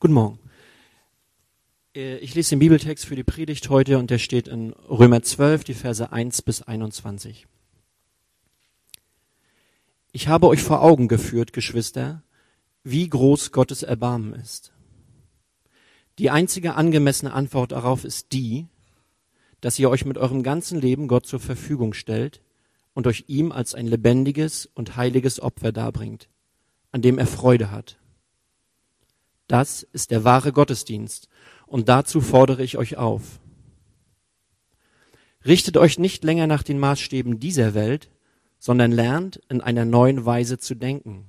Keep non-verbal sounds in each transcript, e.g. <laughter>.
Guten Morgen. Äh, ich lese den Bibeltext für die Predigt heute und der steht in Römer 12, die Verse 1 bis 21. Ich habe euch vor Augen geführt, Geschwister, wie groß Gottes Erbarmen ist. Die einzige angemessene Antwort darauf ist die, dass ihr euch mit eurem ganzen Leben Gott zur Verfügung stellt und euch ihm als ein lebendiges und heiliges Opfer darbringt, an dem er Freude hat. Das ist der wahre Gottesdienst und dazu fordere ich euch auf. Richtet euch nicht länger nach den Maßstäben dieser Welt, sondern lernt in einer neuen Weise zu denken,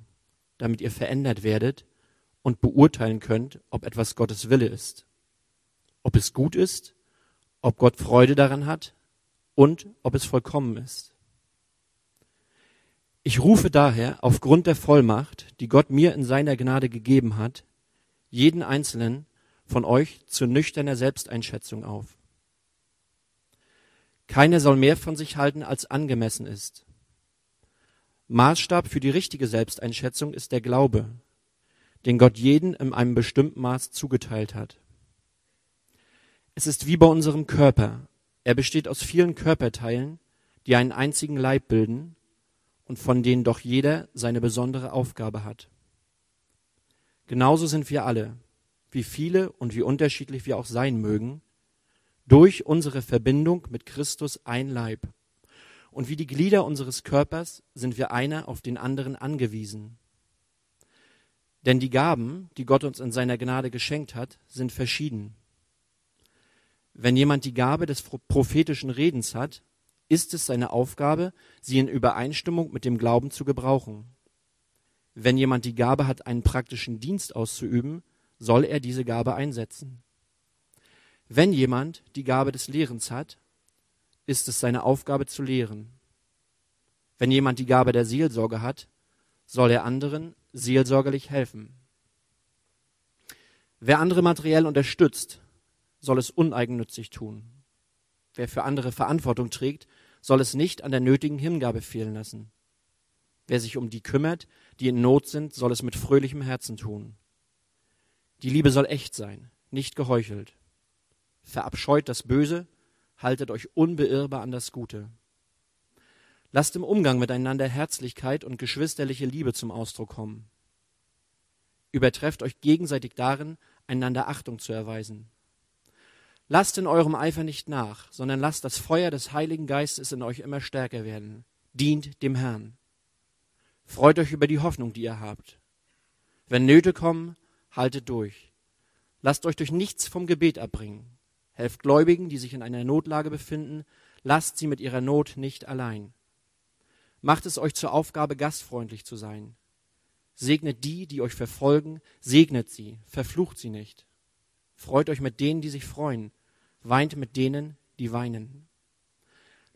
damit ihr verändert werdet und beurteilen könnt, ob etwas Gottes Wille ist, ob es gut ist, ob Gott Freude daran hat und ob es vollkommen ist. Ich rufe daher aufgrund der Vollmacht, die Gott mir in seiner Gnade gegeben hat, jeden einzelnen von euch zu nüchterner Selbsteinschätzung auf. Keiner soll mehr von sich halten, als angemessen ist. Maßstab für die richtige Selbsteinschätzung ist der Glaube, den Gott jeden in einem bestimmten Maß zugeteilt hat. Es ist wie bei unserem Körper. Er besteht aus vielen Körperteilen, die einen einzigen Leib bilden und von denen doch jeder seine besondere Aufgabe hat. Genauso sind wir alle, wie viele und wie unterschiedlich wir auch sein mögen, durch unsere Verbindung mit Christus ein Leib. Und wie die Glieder unseres Körpers sind wir einer auf den anderen angewiesen. Denn die Gaben, die Gott uns in seiner Gnade geschenkt hat, sind verschieden. Wenn jemand die Gabe des prophetischen Redens hat, ist es seine Aufgabe, sie in Übereinstimmung mit dem Glauben zu gebrauchen. Wenn jemand die Gabe hat, einen praktischen Dienst auszuüben, soll er diese Gabe einsetzen. Wenn jemand die Gabe des Lehrens hat, ist es seine Aufgabe zu lehren. Wenn jemand die Gabe der Seelsorge hat, soll er anderen seelsorgerlich helfen. Wer andere materiell unterstützt, soll es uneigennützig tun. Wer für andere Verantwortung trägt, soll es nicht an der nötigen Hingabe fehlen lassen. Wer sich um die kümmert, die in Not sind, soll es mit fröhlichem Herzen tun. Die Liebe soll echt sein, nicht geheuchelt. Verabscheut das Böse, haltet euch unbeirrbar an das Gute. Lasst im Umgang miteinander Herzlichkeit und geschwisterliche Liebe zum Ausdruck kommen. Übertrefft euch gegenseitig darin, einander Achtung zu erweisen. Lasst in eurem Eifer nicht nach, sondern lasst das Feuer des Heiligen Geistes in euch immer stärker werden. Dient dem Herrn. Freut euch über die Hoffnung, die ihr habt. Wenn Nöte kommen, haltet durch. Lasst euch durch nichts vom Gebet abbringen. Helft Gläubigen, die sich in einer Notlage befinden. Lasst sie mit ihrer Not nicht allein. Macht es euch zur Aufgabe, gastfreundlich zu sein. Segnet die, die euch verfolgen, segnet sie, verflucht sie nicht. Freut euch mit denen, die sich freuen weint mit denen, die weinen.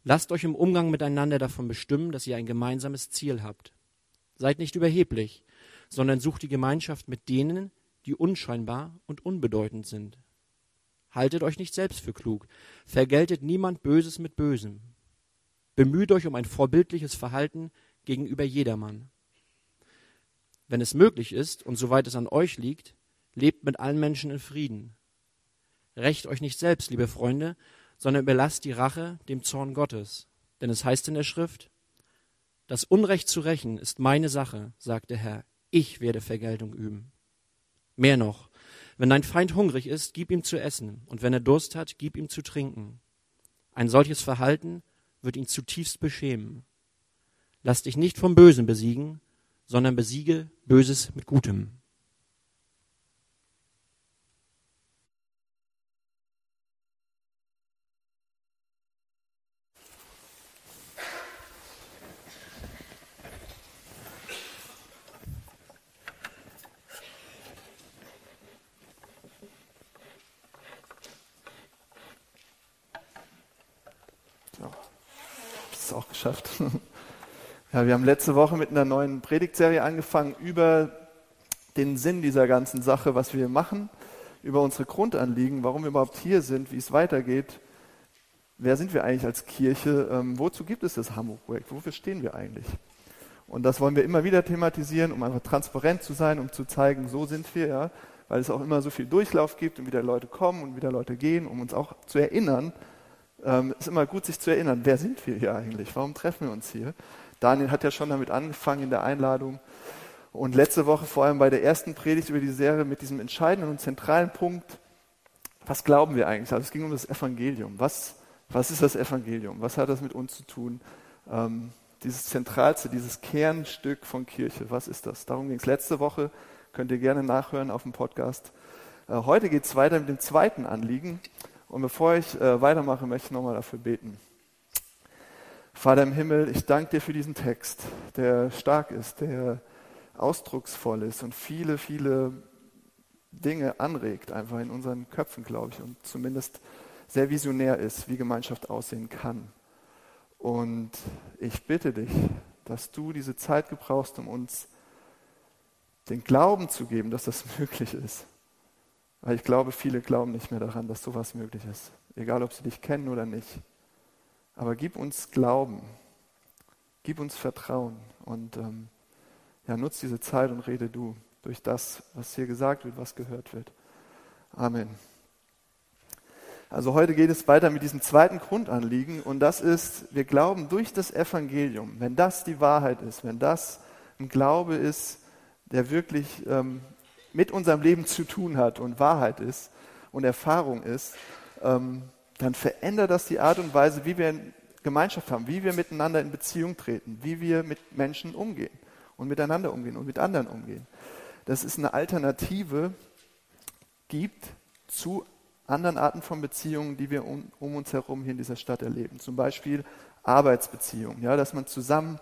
Lasst euch im Umgang miteinander davon bestimmen, dass ihr ein gemeinsames Ziel habt. Seid nicht überheblich, sondern sucht die Gemeinschaft mit denen, die unscheinbar und unbedeutend sind. Haltet euch nicht selbst für klug, vergeltet niemand Böses mit Bösem. Bemüht euch um ein vorbildliches Verhalten gegenüber jedermann. Wenn es möglich ist und soweit es an euch liegt, lebt mit allen Menschen in Frieden. Rächt euch nicht selbst, liebe Freunde, sondern überlasst die Rache dem Zorn Gottes. Denn es heißt in der Schrift, das Unrecht zu rächen ist meine Sache, sagt der Herr. Ich werde Vergeltung üben. Mehr noch, wenn dein Feind hungrig ist, gib ihm zu essen, und wenn er Durst hat, gib ihm zu trinken. Ein solches Verhalten wird ihn zutiefst beschämen. Lass dich nicht vom Bösen besiegen, sondern besiege Böses mit Gutem. Auch geschafft. <laughs> Ja, wir haben letzte Woche mit einer neuen Predigtserie angefangen über den Sinn dieser ganzen Sache, was wir machen, über unsere Grundanliegen, warum wir überhaupt hier sind, wie es weitergeht. Wer sind wir eigentlich als Kirche? Ähm, wozu gibt es das Hamburg-Projekt? Wofür stehen wir eigentlich? Und das wollen wir immer wieder thematisieren, um einfach transparent zu sein, um zu zeigen, so sind wir, ja. weil es auch immer so viel Durchlauf gibt und wieder Leute kommen und wieder Leute gehen, um uns auch zu erinnern. Ähm, ist immer gut, sich zu erinnern, wer sind wir hier eigentlich? Warum treffen wir uns hier? Daniel hat ja schon damit angefangen in der Einladung. Und letzte Woche vor allem bei der ersten Predigt über die Serie mit diesem entscheidenden und zentralen Punkt, was glauben wir eigentlich? Also es ging um das Evangelium. Was, was ist das Evangelium? Was hat das mit uns zu tun? Ähm, dieses Zentralste, dieses Kernstück von Kirche, was ist das? Darum ging es letzte Woche, könnt ihr gerne nachhören auf dem Podcast. Äh, heute geht es weiter mit dem zweiten Anliegen. Und bevor ich äh, weitermache, möchte ich nochmal dafür beten. Vater im Himmel, ich danke dir für diesen Text, der stark ist, der ausdrucksvoll ist und viele, viele Dinge anregt, einfach in unseren Köpfen, glaube ich, und zumindest sehr visionär ist, wie Gemeinschaft aussehen kann. Und ich bitte dich, dass du diese Zeit gebrauchst, um uns den Glauben zu geben, dass das <laughs> möglich ist. Weil ich glaube, viele glauben nicht mehr daran, dass sowas möglich ist. Egal, ob sie dich kennen oder nicht. Aber gib uns Glauben. Gib uns Vertrauen. Und ähm, ja, nutz diese Zeit und rede du durch das, was hier gesagt wird, was gehört wird. Amen. Also heute geht es weiter mit diesem zweiten Grundanliegen und das ist, wir glauben durch das Evangelium, wenn das die Wahrheit ist, wenn das ein Glaube ist, der wirklich ähm, mit unserem Leben zu tun hat und Wahrheit ist und Erfahrung ist, ähm, dann verändert das die Art und Weise, wie wir in Gemeinschaft haben, wie wir miteinander in Beziehung treten, wie wir mit Menschen umgehen und miteinander umgehen und mit anderen umgehen. Dass es eine Alternative gibt zu anderen Arten von Beziehungen, die wir um, um uns herum hier in dieser Stadt erleben. Zum Beispiel Arbeitsbeziehungen, ja, dass man zusammen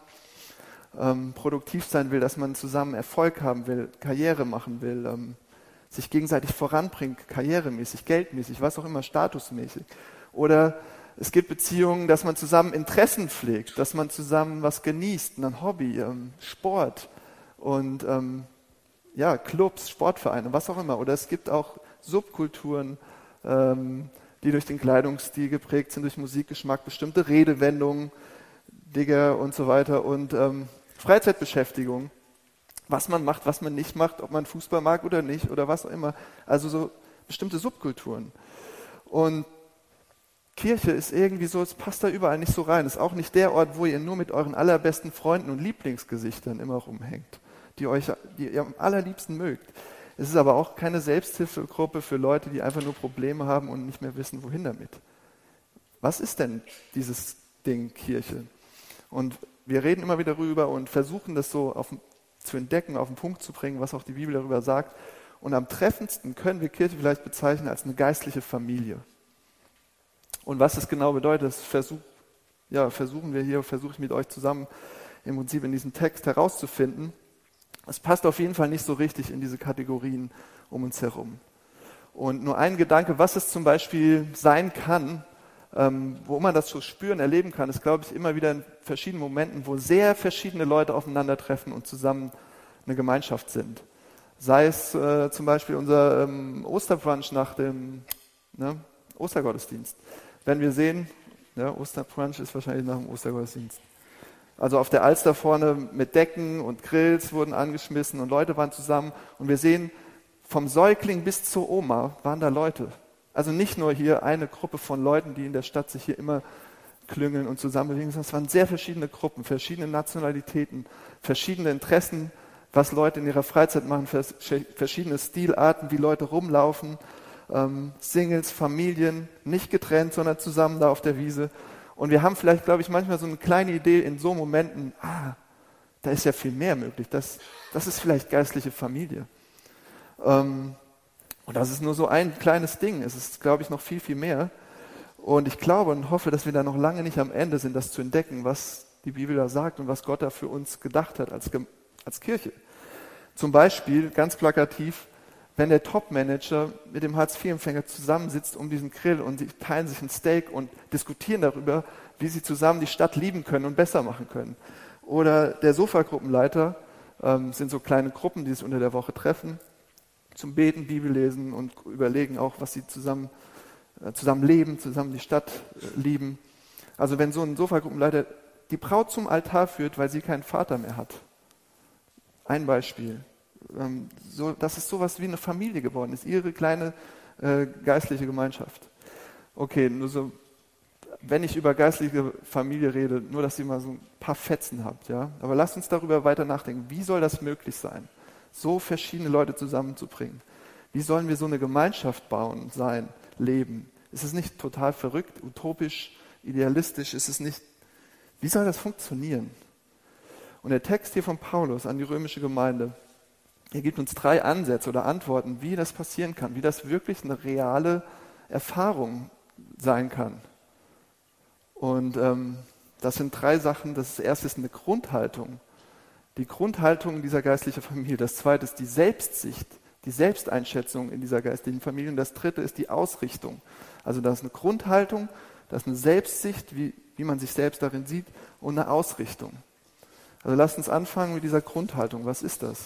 ähm, produktiv sein will, dass man zusammen Erfolg haben will, Karriere machen will, ähm, sich gegenseitig voranbringt, karrieremäßig, geldmäßig, was auch immer, statusmäßig. Oder es gibt Beziehungen, dass man zusammen Interessen pflegt, dass man zusammen was genießt, ein Hobby, ähm, Sport und ähm, ja, Clubs, Sportvereine, was auch immer. Oder es gibt auch Subkulturen, ähm, die durch den Kleidungsstil geprägt sind, durch Musikgeschmack, bestimmte Redewendungen, Digger und so weiter und ähm, Freizeitbeschäftigung, was man macht, was man nicht macht, ob man Fußball mag oder nicht oder was auch immer. Also so bestimmte Subkulturen. Und Kirche ist irgendwie so, es passt da überall nicht so rein. Ist auch nicht der Ort, wo ihr nur mit euren allerbesten Freunden und Lieblingsgesichtern immer rumhängt, die euch, die ihr am allerliebsten mögt. Es ist aber auch keine Selbsthilfegruppe für Leute, die einfach nur Probleme haben und nicht mehr wissen, wohin damit. Was ist denn dieses Ding Kirche? Und wir reden immer wieder darüber und versuchen das so auf, zu entdecken, auf den Punkt zu bringen, was auch die Bibel darüber sagt. Und am treffendsten können wir Kirche vielleicht bezeichnen als eine geistliche Familie. Und was das genau bedeutet, das versuch, ja, versuchen wir hier, versuche ich mit euch zusammen im Prinzip in diesem Text herauszufinden. Es passt auf jeden Fall nicht so richtig in diese Kategorien um uns herum. Und nur ein Gedanke, was es zum Beispiel sein kann, ähm, wo man das so spüren, erleben kann, ist, glaube ich, immer wieder in verschiedenen Momenten, wo sehr verschiedene Leute aufeinandertreffen und zusammen eine Gemeinschaft sind. Sei es äh, zum Beispiel unser ähm, Osterbrunch nach dem ne, Ostergottesdienst. Wenn wir sehen, ja, Osterbrunch ist wahrscheinlich nach dem Ostergottesdienst. Also auf der Alster vorne mit Decken und Grills wurden angeschmissen und Leute waren zusammen. Und wir sehen, vom Säugling bis zur Oma waren da Leute. Also nicht nur hier eine Gruppe von Leuten, die in der Stadt sich hier immer klüngeln und zusammen bewegen, sondern es waren sehr verschiedene Gruppen, verschiedene Nationalitäten, verschiedene Interessen, was Leute in ihrer Freizeit machen, verschiedene Stilarten, wie Leute rumlaufen, ähm, Singles, Familien, nicht getrennt, sondern zusammen da auf der Wiese. Und wir haben vielleicht, glaube ich, manchmal so eine kleine Idee in so Momenten, ah, da ist ja viel mehr möglich. Das, das ist vielleicht geistliche Familie. Ähm, und das ist nur so ein kleines Ding. Es ist, glaube ich, noch viel, viel mehr. Und ich glaube und hoffe, dass wir da noch lange nicht am Ende sind, das zu entdecken, was die Bibel da sagt und was Gott da für uns gedacht hat als, als Kirche. Zum Beispiel, ganz plakativ, wenn der Top-Manager mit dem Hartz-IV-Empfänger zusammensitzt um diesen Grill und sie teilen sich ein Steak und diskutieren darüber, wie sie zusammen die Stadt lieben können und besser machen können. Oder der Sofagruppenleiter, ähm, sind so kleine Gruppen, die sich unter der Woche treffen, zum Beten, Bibel lesen und überlegen auch, was sie zusammen, äh, zusammen leben, zusammen die Stadt äh, lieben. Also wenn so ein Sofagruppenleiter die Braut zum Altar führt, weil sie keinen Vater mehr hat. Ein Beispiel ähm, so, dass es sowas wie eine Familie geworden ist, ihre kleine äh, geistliche Gemeinschaft. Okay, nur so, wenn ich über geistliche Familie rede, nur dass ihr mal so ein paar Fetzen habt, ja. Aber lasst uns darüber weiter nachdenken. Wie soll das möglich sein, so verschiedene Leute zusammenzubringen? Wie sollen wir so eine Gemeinschaft bauen, sein, leben? Ist es nicht total verrückt, utopisch, idealistisch? Ist es nicht, wie soll das funktionieren? Und der Text hier von Paulus an die römische Gemeinde, er gibt uns drei Ansätze oder Antworten, wie das passieren kann, wie das wirklich eine reale Erfahrung sein kann. Und ähm, das sind drei Sachen. Das erste ist eine Grundhaltung. Die Grundhaltung dieser geistlichen Familie. Das zweite ist die Selbstsicht, die Selbsteinschätzung in dieser geistlichen Familie. Und das dritte ist die Ausrichtung. Also das ist eine Grundhaltung, das ist eine Selbstsicht, wie, wie man sich selbst darin sieht, und eine Ausrichtung. Also lasst uns anfangen mit dieser Grundhaltung. Was ist das?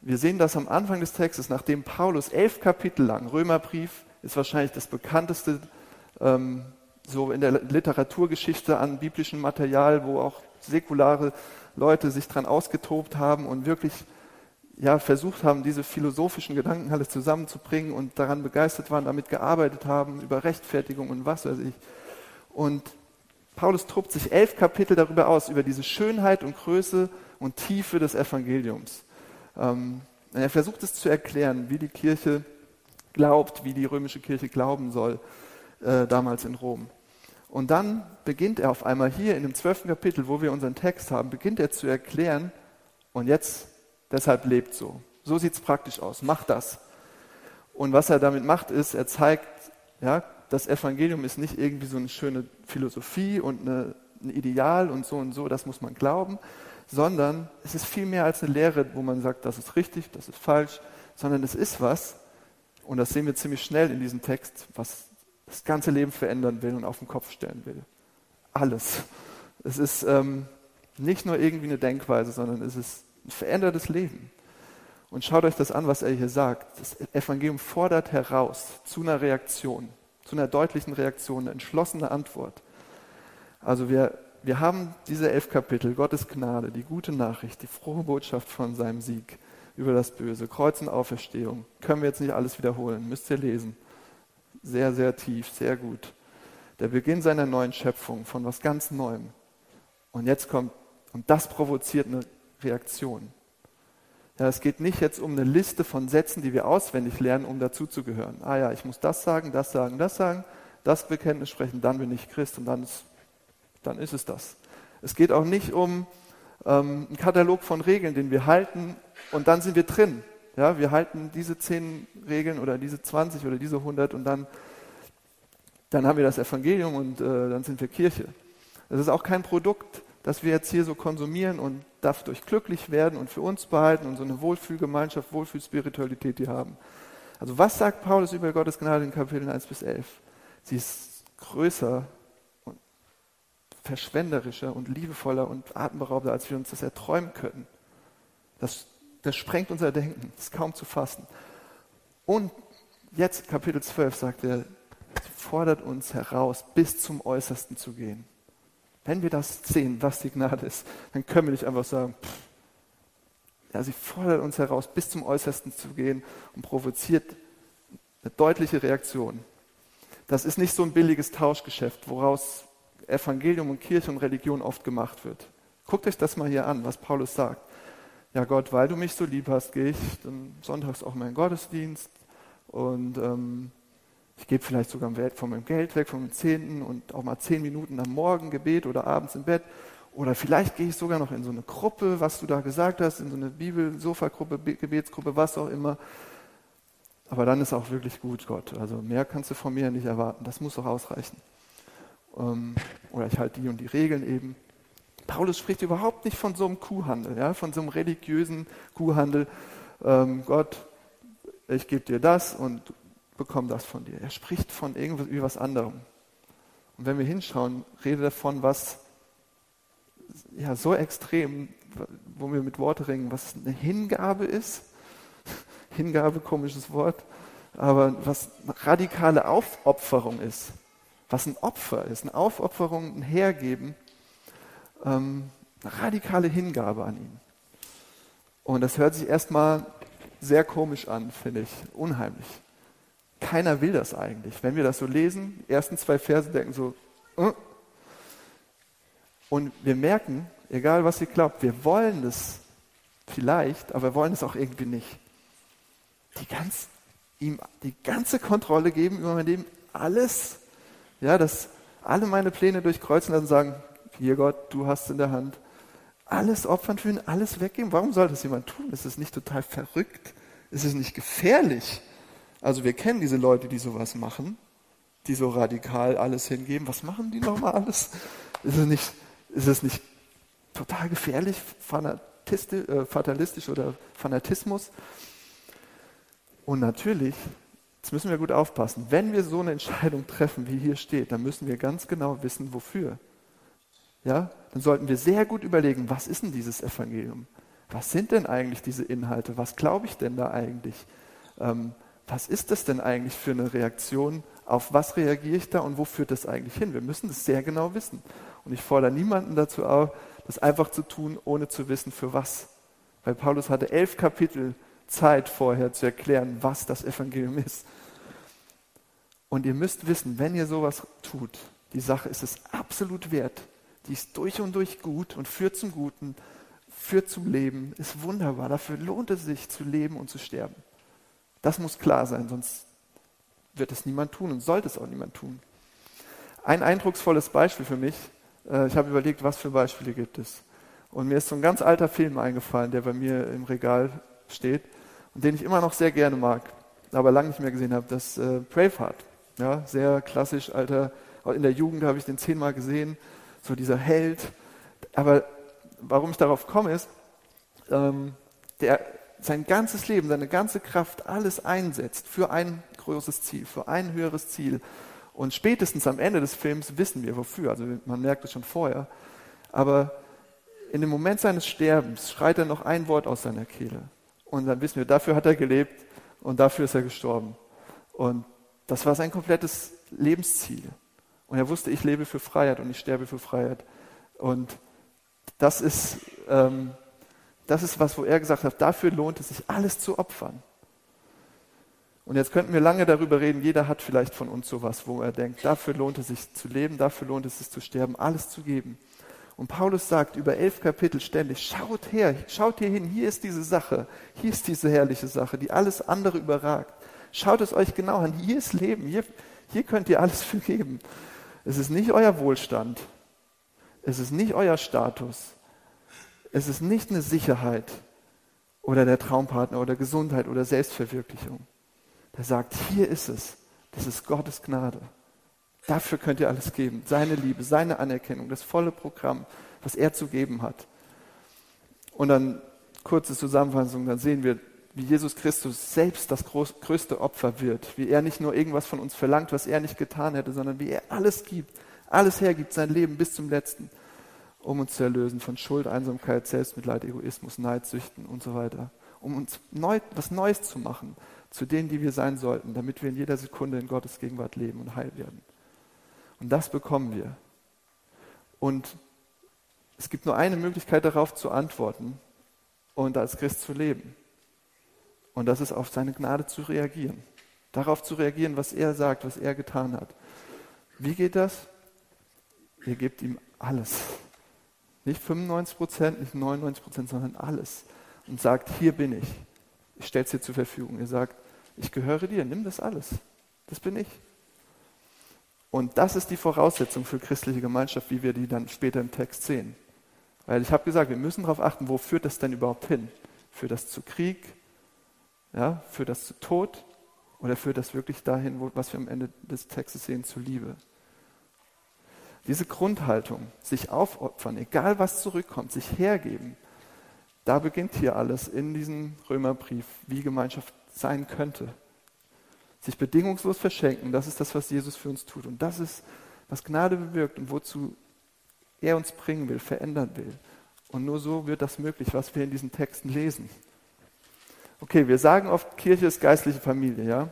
Wir sehen das am Anfang des Textes, nachdem Paulus elf Kapitel lang, Römerbrief ist wahrscheinlich das bekannteste ähm, so in der Literaturgeschichte an biblischem Material, wo auch säkulare Leute sich dran ausgetobt haben und wirklich ja, versucht haben, diese philosophischen Gedanken alle zusammenzubringen und daran begeistert waren, damit gearbeitet haben, über Rechtfertigung und was weiß ich. Und Paulus tobt sich elf Kapitel darüber aus, über diese Schönheit und Größe und Tiefe des Evangeliums. Ähm, er versucht es zu erklären, wie die Kirche glaubt, wie die römische Kirche glauben soll, äh, damals in Rom. Und dann beginnt er auf einmal hier in dem zwölften Kapitel, wo wir unseren Text haben, beginnt er zu erklären, und jetzt deshalb lebt so. So sieht es praktisch aus. Macht das. Und was er damit macht, ist, er zeigt, ja, das Evangelium ist nicht irgendwie so eine schöne Philosophie und eine, ein Ideal und so und so, das muss man glauben, sondern es ist viel mehr als eine Lehre, wo man sagt, das ist richtig, das ist falsch, sondern es ist was, und das sehen wir ziemlich schnell in diesem Text, was das ganze Leben verändern will und auf den Kopf stellen will. Alles. Es ist ähm, nicht nur irgendwie eine Denkweise, sondern es ist ein verändertes Leben. Und schaut euch das an, was er hier sagt. Das Evangelium fordert heraus zu einer Reaktion, zu einer deutlichen Reaktion, eine entschlossene Antwort. Also wir, wir haben diese elf Kapitel, Gottes Gnade, die gute Nachricht, die frohe Botschaft von seinem Sieg über das Böse, Kreuz und Auferstehung. Können wir jetzt nicht alles wiederholen, müsst ihr lesen. Sehr, sehr tief, sehr gut. Der Beginn seiner neuen Schöpfung, von was ganz Neuem. Und jetzt kommt, und das provoziert eine Reaktion. Ja, es geht nicht jetzt um eine Liste von Sätzen, die wir auswendig lernen, um dazuzugehören. Ah ja, ich muss das sagen, das sagen, das sagen, das Bekenntnis sprechen, dann bin ich Christ und dann ist, dann ist es das. Es geht auch nicht um ähm, einen Katalog von Regeln, den wir halten und dann sind wir drin. Ja, wir halten diese zehn Regeln oder diese 20 oder diese 100 und dann, dann haben wir das Evangelium und äh, dann sind wir Kirche. Das ist auch kein Produkt, das wir jetzt hier so konsumieren und dadurch glücklich werden und für uns behalten und so eine Wohlfühlgemeinschaft, Wohlfühlspiritualität die haben. Also was sagt Paulus über Gottes Gnade in Kapiteln 1 bis 11? Sie ist größer und verschwenderischer und liebevoller und atemberaubender, als wir uns das erträumen können. Das, das sprengt unser Denken, ist kaum zu fassen. Und jetzt Kapitel 12 sagt er, fordert uns heraus, bis zum Äußersten zu gehen. Wenn wir das sehen, was die Gnade ist, dann können wir nicht einfach sagen, pff, ja, sie fordert uns heraus, bis zum Äußersten zu gehen und provoziert eine deutliche Reaktion. Das ist nicht so ein billiges Tauschgeschäft, woraus Evangelium und Kirche und Religion oft gemacht wird. Guckt euch das mal hier an, was Paulus sagt. Ja Gott, weil du mich so lieb hast, gehe ich dann sonntags auch meinen Gottesdienst und ähm, ich gebe vielleicht sogar von meinem Geld weg, von meinem Zehnten und auch mal zehn Minuten am Morgen Gebet oder abends im Bett. Oder vielleicht gehe ich sogar noch in so eine Gruppe, was du da gesagt hast, in so eine Bibel-Sofa-Gruppe, Gebetsgruppe, was auch immer. Aber dann ist auch wirklich gut, Gott. Also mehr kannst du von mir nicht erwarten. Das muss doch ausreichen. Ähm, oder ich halte die und die Regeln eben. Paulus spricht überhaupt nicht von so einem Kuhhandel, ja, von so einem religiösen Kuhhandel. Ähm, Gott, ich gebe dir das und bekomme das von dir. Er spricht von irgendwas anderem. Und wenn wir hinschauen, redet er von was ja, so extrem, wo wir mit Worte ringen, was eine Hingabe ist. <laughs> Hingabe, komisches Wort, aber was radikale Aufopferung ist. Was ein Opfer ist, eine Aufopferung, ein Hergeben, ähm, radikale Hingabe an ihn. Und das hört sich erstmal sehr komisch an, finde ich, unheimlich. Keiner will das eigentlich. Wenn wir das so lesen, die ersten zwei Verse denken so, äh. und wir merken, egal was ihr glaubt, wir wollen das vielleicht, aber wir wollen es auch irgendwie nicht. Die ganz, ihm die ganze Kontrolle geben über mein Leben, alles, ja, dass alle meine Pläne durchkreuzen lassen und sagen, hier Gott, du hast in der Hand, alles opfern für ihn, alles weggeben. Warum soll das jemand tun? Ist es nicht total verrückt? Ist es nicht gefährlich? Also wir kennen diese Leute, die sowas machen, die so radikal alles hingeben. Was machen die nochmal alles? Ist es nicht, ist es nicht total gefährlich, äh, fatalistisch oder Fanatismus? Und natürlich, jetzt müssen wir gut aufpassen, wenn wir so eine Entscheidung treffen, wie hier steht, dann müssen wir ganz genau wissen, wofür. Ja, dann sollten wir sehr gut überlegen, was ist denn dieses Evangelium? Was sind denn eigentlich diese Inhalte? Was glaube ich denn da eigentlich? Ähm, was ist das denn eigentlich für eine Reaktion? Auf was reagiere ich da und wo führt das eigentlich hin? Wir müssen das sehr genau wissen. Und ich fordere niemanden dazu auf, das einfach zu tun, ohne zu wissen, für was. Weil Paulus hatte elf Kapitel Zeit vorher zu erklären, was das Evangelium ist. Und ihr müsst wissen, wenn ihr sowas tut, die Sache ist es absolut wert. Die ist durch und durch gut und führt zum Guten, führt zum Leben, ist wunderbar. Dafür lohnt es sich zu leben und zu sterben. Das muss klar sein, sonst wird es niemand tun und sollte es auch niemand tun. Ein eindrucksvolles Beispiel für mich, äh, ich habe überlegt, was für Beispiele gibt es. Und mir ist so ein ganz alter Film eingefallen, der bei mir im Regal steht und den ich immer noch sehr gerne mag, aber lange nicht mehr gesehen habe, das äh, Braveheart. Ja, sehr klassisch, alter, in der Jugend habe ich den zehnmal gesehen, so dieser Held. Aber warum ich darauf komme, ist, ähm, der sein ganzes Leben, seine ganze Kraft, alles einsetzt für ein großes Ziel, für ein höheres Ziel. Und spätestens am Ende des Films wissen wir wofür. Also man merkt es schon vorher. Aber in dem Moment seines Sterbens schreit er noch ein Wort aus seiner Kehle. Und dann wissen wir, dafür hat er gelebt und dafür ist er gestorben. Und das war sein komplettes Lebensziel. Und er wusste, ich lebe für Freiheit und ich sterbe für Freiheit. Und das ist, ähm, das ist was, wo er gesagt hat, dafür lohnt es sich, alles zu opfern. Und jetzt könnten wir lange darüber reden, jeder hat vielleicht von uns sowas, wo er denkt, dafür lohnt es sich zu leben, dafür lohnt es sich zu sterben, alles zu geben. Und Paulus sagt über elf Kapitel ständig, schaut her, schaut hier hin, hier ist diese Sache, hier ist diese herrliche Sache, die alles andere überragt. Schaut es euch genau an, hier ist Leben, hier, hier könnt ihr alles <laughs> für geben. Es ist nicht euer Wohlstand, es ist nicht euer Status, es ist nicht eine Sicherheit oder der Traumpartner oder Gesundheit oder Selbstverwirklichung. Er sagt, hier ist es, das ist Gottes Gnade. Dafür könnt ihr alles geben. Seine Liebe, seine Anerkennung, das volle Programm, was er zu geben hat. Und dann kurze Zusammenfassung, dann sehen wir, wie Jesus Christus selbst das größte Opfer wird, wie er nicht nur irgendwas von uns verlangt, was er nicht getan hätte, sondern wie er alles gibt, alles hergibt, sein Leben bis zum letzten, um uns zu erlösen von Schuld, Einsamkeit, Selbstmitleid, Egoismus, Neid, Süchten und so weiter, um uns neu, was Neues zu machen, zu denen, die wir sein sollten, damit wir in jeder Sekunde in Gottes Gegenwart leben und heil werden. Und das bekommen wir. Und es gibt nur eine Möglichkeit darauf zu antworten und als Christ zu leben. Und das ist auf seine Gnade zu reagieren. Darauf zu reagieren, was er sagt, was er getan hat. Wie geht das? Ihr gebt ihm alles. Nicht 95 Prozent, nicht 99 Prozent, sondern alles. Und sagt, hier bin ich. Ich stelle es dir zur Verfügung. Ihr sagt, ich gehöre dir, nimm das alles. Das bin ich. Und das ist die Voraussetzung für christliche Gemeinschaft, wie wir die dann später im Text sehen. Weil ich habe gesagt, wir müssen darauf achten, wo führt das denn überhaupt hin? Führt das zu Krieg? Ja, führt das zu Tod? Oder führt das wirklich dahin, wo, was wir am Ende des Textes sehen, zu Liebe? Diese Grundhaltung, sich aufopfern, egal was zurückkommt, sich hergeben, da beginnt hier alles in diesem Römerbrief, wie Gemeinschaft sein könnte sich bedingungslos verschenken, das ist das, was Jesus für uns tut. Und das ist, was Gnade bewirkt und wozu er uns bringen will, verändern will. Und nur so wird das möglich, was wir in diesen Texten lesen. Okay, wir sagen oft, Kirche ist geistliche Familie, ja?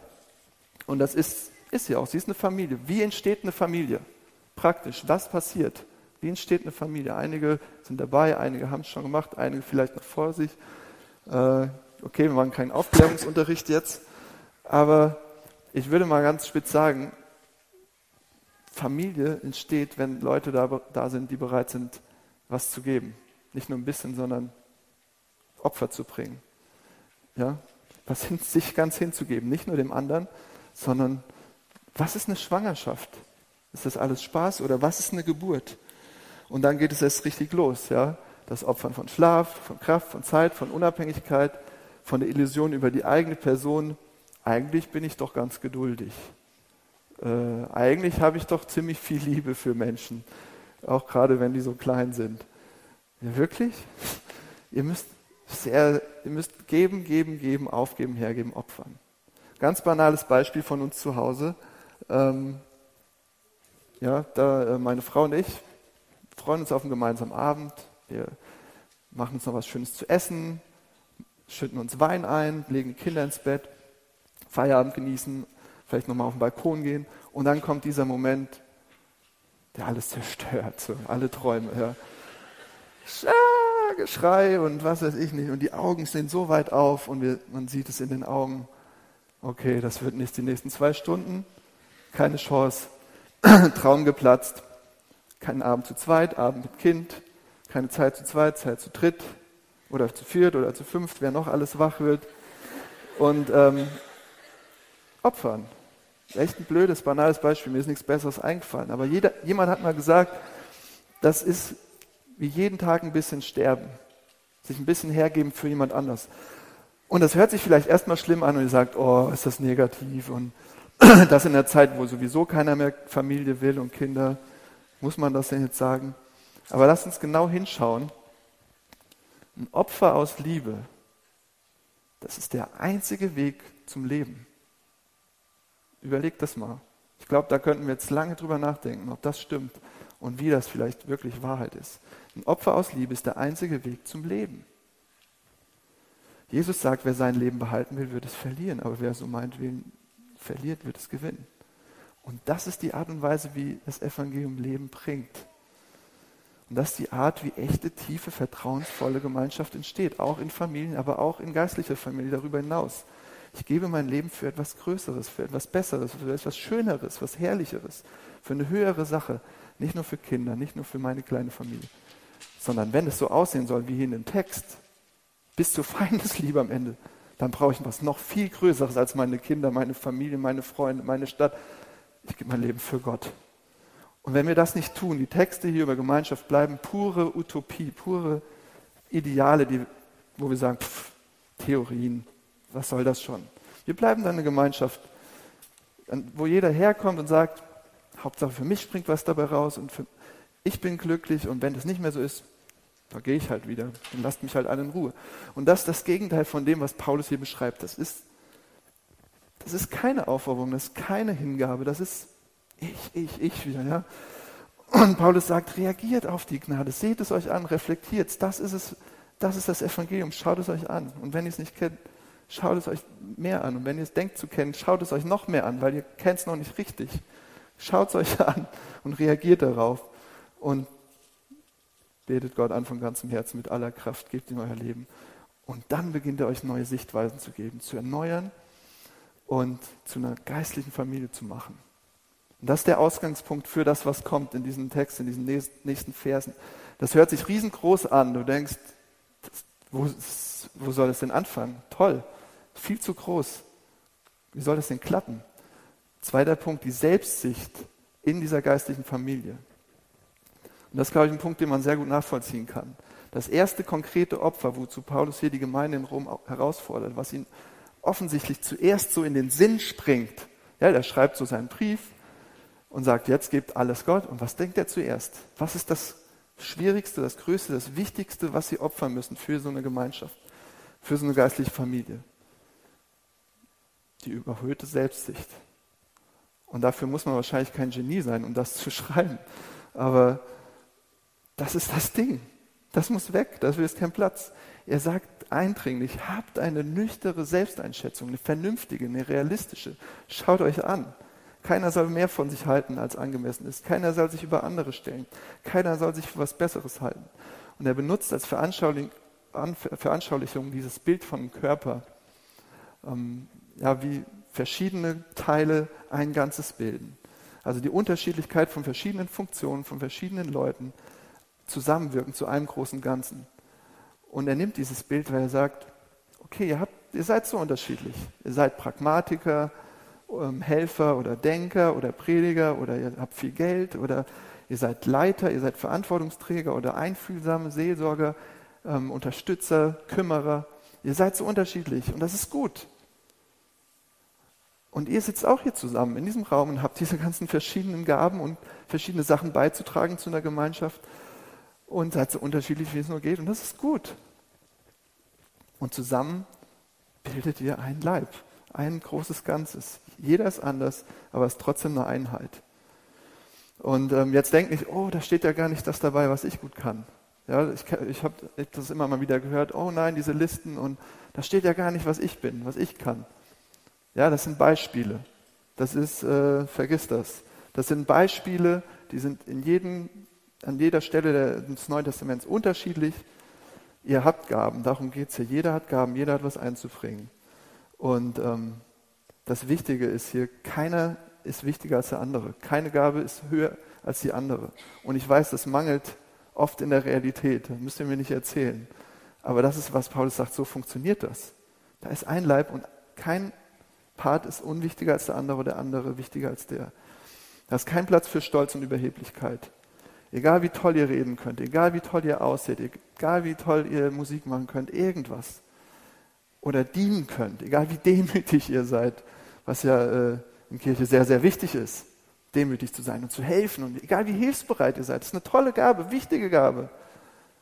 Und das ist, ist sie auch. Sie ist eine Familie. Wie entsteht eine Familie? Praktisch. Was passiert? Wie entsteht eine Familie? Einige sind dabei, einige haben es schon gemacht, einige vielleicht noch vor sich. Äh, okay, wir machen keinen Aufklärungsunterricht jetzt, aber ich würde mal ganz spitz sagen, Familie entsteht, wenn Leute da, da sind, die bereit sind, was zu geben. Nicht nur ein bisschen, sondern Opfer zu bringen. Ja? Was hin, sich ganz hinzugeben, nicht nur dem anderen, sondern was ist eine Schwangerschaft? Ist das alles Spaß oder was ist eine Geburt? Und dann geht es erst richtig los, ja. Das Opfern von Schlaf, von Kraft, von Zeit, von Unabhängigkeit, von der Illusion über die eigene Person. Eigentlich bin ich doch ganz geduldig. Äh, eigentlich habe ich doch ziemlich viel Liebe für Menschen, auch gerade wenn die so klein sind. Ja, wirklich? Ihr müsst sehr, ihr müsst geben, geben, geben, aufgeben, hergeben, opfern. Ganz banales Beispiel von uns zu Hause. Ähm, ja, da äh, meine Frau und ich freuen uns auf einen gemeinsamen Abend. Wir machen uns noch was Schönes zu essen, schütten uns Wein ein, legen Kinder ins Bett, Feierabend genießen, vielleicht nochmal auf den Balkon gehen. Und dann kommt dieser Moment, der alles zerstört, so alle Träume. Ja. Geschrei und was weiß ich nicht. Und die Augen sind so weit auf und wir, man sieht es in den Augen. Okay, das wird nicht die nächsten zwei Stunden. Keine Chance. <clears throat> Traum geplatzt. Kein Abend zu zweit, Abend mit Kind. Keine Zeit zu zweit, Zeit zu dritt. Oder zu viert oder zu fünft, wer noch alles wach wird. Und ähm, opfern. Echt ein blödes, banales Beispiel. Mir ist nichts Besseres eingefallen. Aber jeder, jemand hat mal gesagt, das ist wie jeden Tag ein bisschen sterben, sich ein bisschen hergeben für jemand anders. Und das hört sich vielleicht erstmal schlimm an und ihr sagt, oh, ist das negativ und <clears throat> das in der Zeit, wo sowieso keiner mehr Familie will und Kinder, muss man das denn jetzt sagen? Aber lasst uns genau hinschauen. Ein Opfer aus Liebe, das ist der einzige Weg zum Leben. Überlegt das mal. Ich glaube, da könnten wir jetzt lange drüber nachdenken, ob das stimmt und wie das vielleicht wirklich Wahrheit ist. Ein Opfer aus Liebe ist der einzige Weg zum Leben. Jesus sagt, wer sein Leben behalten will, wird es verlieren, aber wer so meint, will, verliert, wird es gewinnen. Und das ist die Art und Weise, wie das Evangelium Leben bringt. Und das ist die Art, wie echte, tiefe, vertrauensvolle Gemeinschaft entsteht, auch in Familien, aber auch in geistlicher Familie darüber hinaus. Ich gebe mein Leben für etwas Größeres, für etwas Besseres, für etwas Schöneres, was Herrlicheres, für eine höhere Sache. Nicht nur für Kinder, nicht nur für meine kleine Familie, sondern wenn es so aussehen soll wie hier in dem Text, bis zur Feindesliebe am Ende, dann brauche ich was noch viel Größeres als meine Kinder, meine Familie, meine Freunde, meine Stadt. Ich gebe mein Leben für Gott. Und wenn wir das nicht tun, die Texte hier über Gemeinschaft bleiben pure Utopie, pure Ideale, die, wo wir sagen, pff, Theorien, was soll das schon? Wir bleiben dann eine Gemeinschaft, wo jeder herkommt und sagt, Hauptsache für mich springt was dabei raus und für, ich bin glücklich und wenn das nicht mehr so ist, da gehe ich halt wieder und lasst mich halt alle in Ruhe. Und das ist das Gegenteil von dem, was Paulus hier beschreibt. Das ist, das ist keine Aufforderung, das ist keine Hingabe, das ist ich, ich, ich wieder. Ja? Und Paulus sagt, reagiert auf die Gnade, seht es euch an, reflektiert es. Das ist es, das ist das Evangelium, schaut es euch an. Und wenn ihr es nicht kennt, schaut es euch mehr an. Und wenn ihr es denkt zu kennen, schaut es euch noch mehr an, weil ihr kennt es noch nicht richtig. Schaut es euch <laughs> an und reagiert darauf. Und betet Gott an von ganzem Herzen mit aller Kraft, gebt ihm euer Leben. Und dann beginnt er euch neue Sichtweisen zu geben, zu erneuern und zu einer geistlichen Familie zu machen. Und das ist der Ausgangspunkt für das, was kommt in diesem Text, in diesen nächsten Versen. Das hört sich riesengroß an. Du denkst, wo, wo soll es denn anfangen? Toll, viel zu groß. Wie soll das denn klappen? Zweiter Punkt, die Selbstsicht in dieser geistlichen Familie. Und das ist, glaube ich, ein Punkt, den man sehr gut nachvollziehen kann. Das erste konkrete Opfer, wozu Paulus hier die Gemeinde in Rom herausfordert, was ihn offensichtlich zuerst so in den Sinn springt. Ja, er schreibt so seinen Brief und sagt, jetzt gebt alles Gott. Und was denkt er zuerst? Was ist das Schwierigste, das Größte, das Wichtigste, was sie opfern müssen für so eine Gemeinschaft, für so eine geistliche Familie? Die überhöhte Selbstsicht. Und dafür muss man wahrscheinlich kein Genie sein, um das zu <laughs> schreiben. Aber das ist das Ding. Das muss weg, dafür ist kein Platz. Er sagt eindringlich, habt eine nüchtere Selbsteinschätzung, eine vernünftige, eine realistische. Schaut euch an. Keiner soll mehr von sich halten, als angemessen ist. Keiner soll sich über andere stellen. Keiner soll sich für was Besseres halten. Und er benutzt als Veranschaulichung Veranschaulichung dieses Bild von Körper, ähm, ja, wie verschiedene Teile ein Ganzes bilden. Also die Unterschiedlichkeit von verschiedenen Funktionen, von verschiedenen Leuten zusammenwirken zu einem großen Ganzen. Und er nimmt dieses Bild, weil er sagt, okay, ihr, habt, ihr seid so unterschiedlich. Ihr seid Pragmatiker, ähm, Helfer oder Denker oder Prediger oder ihr habt viel Geld oder ihr seid Leiter, ihr seid Verantwortungsträger oder einfühlsame Seelsorger, ähm, Unterstützer, Kümmerer. Ihr seid so unterschiedlich und das ist gut. Und ihr sitzt auch hier zusammen in diesem Raum und habt diese ganzen verschiedenen Gaben und verschiedene Sachen beizutragen zu einer Gemeinschaft und seid so unterschiedlich, wie es nur geht. Und das ist gut. Und zusammen bildet ihr ein Leib, ein großes Ganzes. Jeder ist anders, aber es ist trotzdem eine Einheit. Und ähm, jetzt denke ich, oh, da steht ja gar nicht das dabei, was ich gut kann. Ja, ich, ich habe das immer mal wieder gehört, oh nein, diese Listen und da steht ja gar nicht, was ich bin, was ich kann. Ja, das sind Beispiele. Das ist, äh, vergiss das. Das sind Beispiele, die sind in jedem, an jeder Stelle des Neuen Testaments unterschiedlich. Ihr habt Gaben, darum geht es hier. Jeder hat Gaben, jeder hat was einzubringen. Und ähm, das Wichtige ist hier, keiner ist wichtiger als der andere. Keine Gabe ist höher als die andere. Und ich weiß, das mangelt oft in der Realität. Das müsst ihr mir nicht erzählen. Aber das ist, was Paulus sagt, so funktioniert das. Da ist ein Leib und kein Part ist unwichtiger als der andere, der andere wichtiger als der. Da ist kein Platz für Stolz und Überheblichkeit. Egal wie toll ihr reden könnt, egal wie toll ihr aussieht, egal wie toll ihr Musik machen könnt, irgendwas. Oder dienen könnt, egal wie <laughs> demütig ihr seid, was ja äh, in Kirche sehr, sehr wichtig ist, demütig zu sein und zu helfen. Und egal wie hilfsbereit ihr seid, das ist eine tolle Gabe, wichtige Gabe.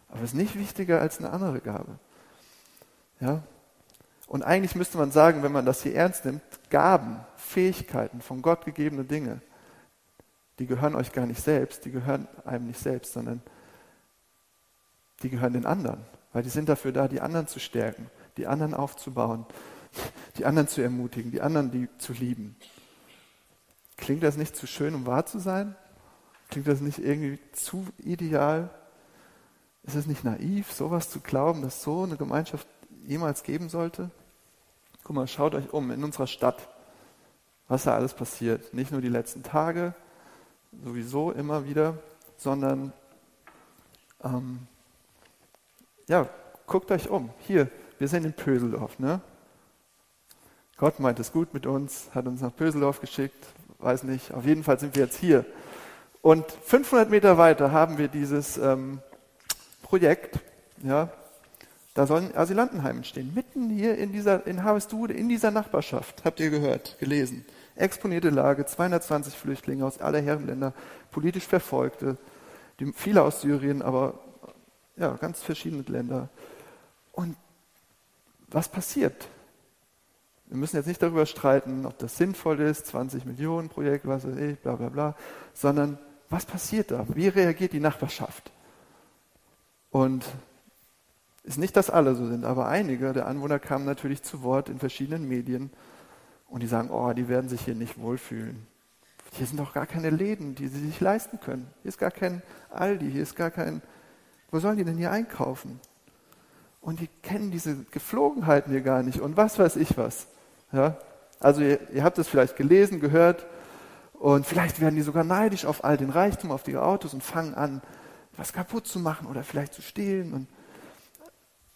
Aber es ist nicht wichtiger als eine andere Gabe. Ja? Und eigentlich müsste man sagen, wenn man das hier ernst nimmt, Gaben, Fähigkeiten, von Gott gegebene Dinge, die gehören euch gar nicht selbst, die gehören einem nicht selbst, sondern die gehören den anderen. Weil die sind dafür da, die anderen zu stärken, die anderen aufzubauen, die anderen zu ermutigen, die anderen die zu lieben. Klingt das nicht zu schön, um wahr zu sein? Klingt das nicht irgendwie zu ideal? Ist es nicht naiv, sowas zu glauben, dass so eine Gemeinschaft jemals geben sollte? Guck mal, schaut euch um in unserer Stadt, was da alles passiert. Nicht nur die letzten Tage, sowieso immer wieder, sondern ähm, ja, guckt euch um. Hier, wir sind in Pöseldorf. Ne? Gott meint es gut mit uns, hat uns nach Pöseldorf geschickt, weiß nicht, auf jeden Fall sind wir jetzt hier. Und 500 Meter weiter haben wir dieses ähm, Projekt, ja, da sollen Asylantenheime stehen, mitten hier in dieser, in Harvestude, in dieser Nachbarschaft, habt ihr gehört, gelesen. Exponierte Lage, 220 Flüchtlinge aus aller Herrenländer, politisch Verfolgte, die, viele aus Syrien, aber ja, ganz verschiedene Länder. Und was passiert? Wir müssen jetzt nicht darüber streiten, ob das sinnvoll ist, 20 Millionen Projekt, was weiß ich, bla bla bla, sondern was passiert da? Wie reagiert die Nachbarschaft? Und ist nicht, dass alle so sind, aber einige der Anwohner kamen natürlich zu Wort in verschiedenen Medien und die sagen, oh, die werden sich hier nicht wohlfühlen. Hier sind doch gar keine Läden, die sie sich leisten können. Hier ist gar kein Aldi, hier ist gar kein, wo sollen die denn hier einkaufen? Und die kennen diese Geflogenheiten hier gar nicht und was weiß ich was. Ja? Also ihr, ihr habt es vielleicht gelesen, gehört und vielleicht werden die sogar neidisch auf all den Reichtum, auf die Autos und fangen an, was kaputt zu machen oder vielleicht zu stehlen. Und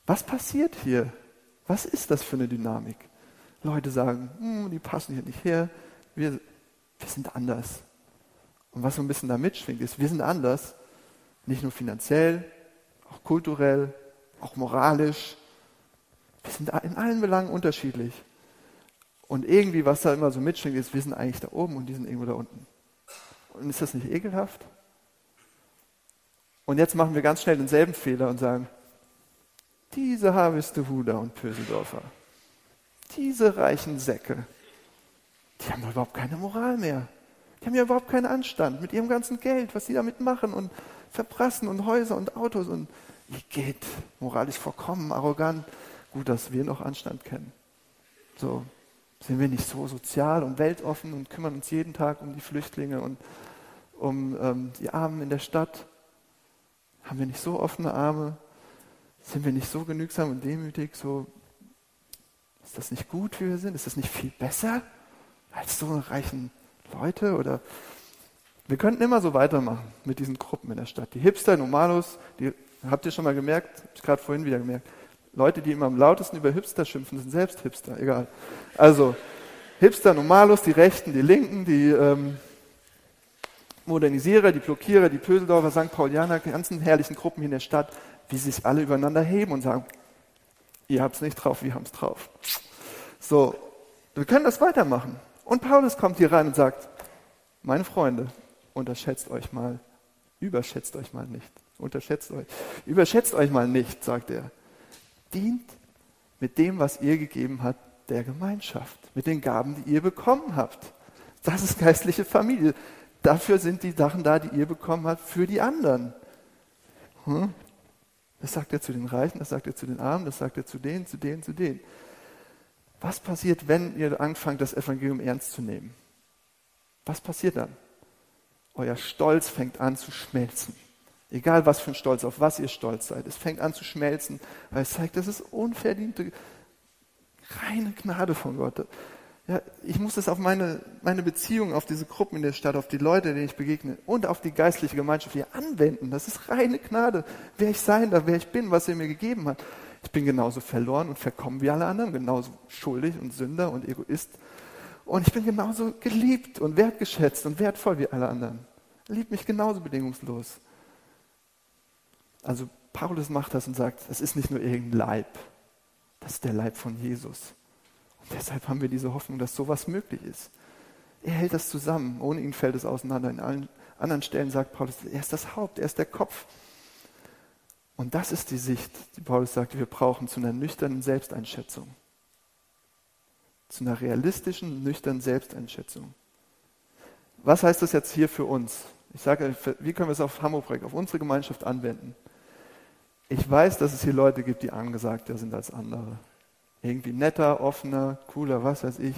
was passiert hier? Was ist das für eine Dynamik? Leute sagen, hm, die passen hier nicht her, wir, wir sind anders. Und was so ein bisschen da mitschwingt, ist, wir sind anders, nicht nur finanziell, auch kulturell, auch moralisch. Wir sind in allen Belangen unterschiedlich. Und irgendwie, was da immer so mitschwingt, ist, wir sind eigentlich da oben und die sind irgendwo da unten. Und ist das nicht ekelhaft? Und jetzt machen wir ganz schnell denselben Fehler und sagen, diese Harvestehuder und Pöseldorfer, diese reichen Säcke, die haben doch überhaupt keine Moral mehr. Die haben ja überhaupt keinen Anstand mit ihrem ganzen Geld, was sie damit machen und verprassen und Häuser und Autos und wie geht moralisch vollkommen arrogant. Gut, dass wir noch Anstand kennen. So, sind wir nicht so sozial und weltoffen und kümmern uns jeden Tag um die Flüchtlinge und um ähm, die Armen in der Stadt? Haben wir nicht so offene Arme? Sind wir nicht so genügsam und demütig, so, ist das nicht gut, wie wir sind? Ist das nicht viel besser als so reichen Leute? Oder wir könnten immer so weitermachen mit diesen Gruppen in der Stadt. Die Hipster, Normalos, die habt ihr schon mal gemerkt, habe ich gerade vorhin wieder gemerkt. Leute, die immer am lautesten über Hipster schimpfen, sind selbst Hipster, egal. Also, Hipster, Normalos, die Rechten, die Linken, die ähm, Modernisierer, die Blockierer, die Pöseldorfer, St. Paulianer, die ganzen herrlichen Gruppen hier in der Stadt, wie sie sich alle übereinander heben und sagen, ihr habt es nicht drauf, wir haben es drauf. So, wir können das weitermachen. Und Paulus kommt hier rein und sagt, meine Freunde, unterschätzt euch mal, überschätzt euch mal nicht, unterschätzt euch, überschätzt euch mal nicht, sagt er. Dient mit dem, was ihr gegeben habt, der Gemeinschaft, mit den Gaben, die ihr bekommen habt. Das ist geistliche Familie. Dafür sind die Sachen da, die ihr bekommen habt, für die anderen. Hm? Das sagt er zu den Reichen, das sagt er zu den Armen, das sagt er zu denen, zu denen, zu denen. Was passiert, wenn ihr anfangt, das Evangelium ernst zu nehmen? Was passiert dann? Euer Stolz fängt an zu schmelzen. Egal was für ein Stolz, auf was ihr stolz seid. Es fängt an zu schmelzen, weil es zeigt, das ist unverdiente, reine Gnade von Gott. Ja, ich muss das auf meine, meine Beziehung, auf diese Gruppen in der Stadt, auf die Leute, denen ich begegne und auf die geistliche Gemeinschaft hier anwenden. Das ist reine Gnade. Wer ich sein darf, wer ich bin, was er mir gegeben hat. Ich bin genauso verloren und verkommen wie alle anderen, genauso schuldig und Sünder und Egoist. Und ich bin genauso geliebt und wertgeschätzt und wertvoll wie alle anderen. Er liebt mich genauso bedingungslos. Also Paulus macht das und sagt, es ist nicht nur irgendein Leib, das ist der Leib von Jesus. Deshalb haben wir diese Hoffnung, dass sowas möglich ist. Er hält das zusammen, ohne ihn fällt es auseinander. In allen anderen Stellen sagt Paulus, er ist das Haupt, er ist der Kopf. Und das ist die Sicht, die Paulus sagt, wir brauchen zu einer nüchternen Selbsteinschätzung. Zu einer realistischen, nüchternen Selbsteinschätzung. Was heißt das jetzt hier für uns? Ich sage, wie können wir es auf Hamburg, auf unsere Gemeinschaft anwenden? Ich weiß, dass es hier Leute gibt, die angesagter sind als andere. Irgendwie netter, offener, cooler, was weiß ich.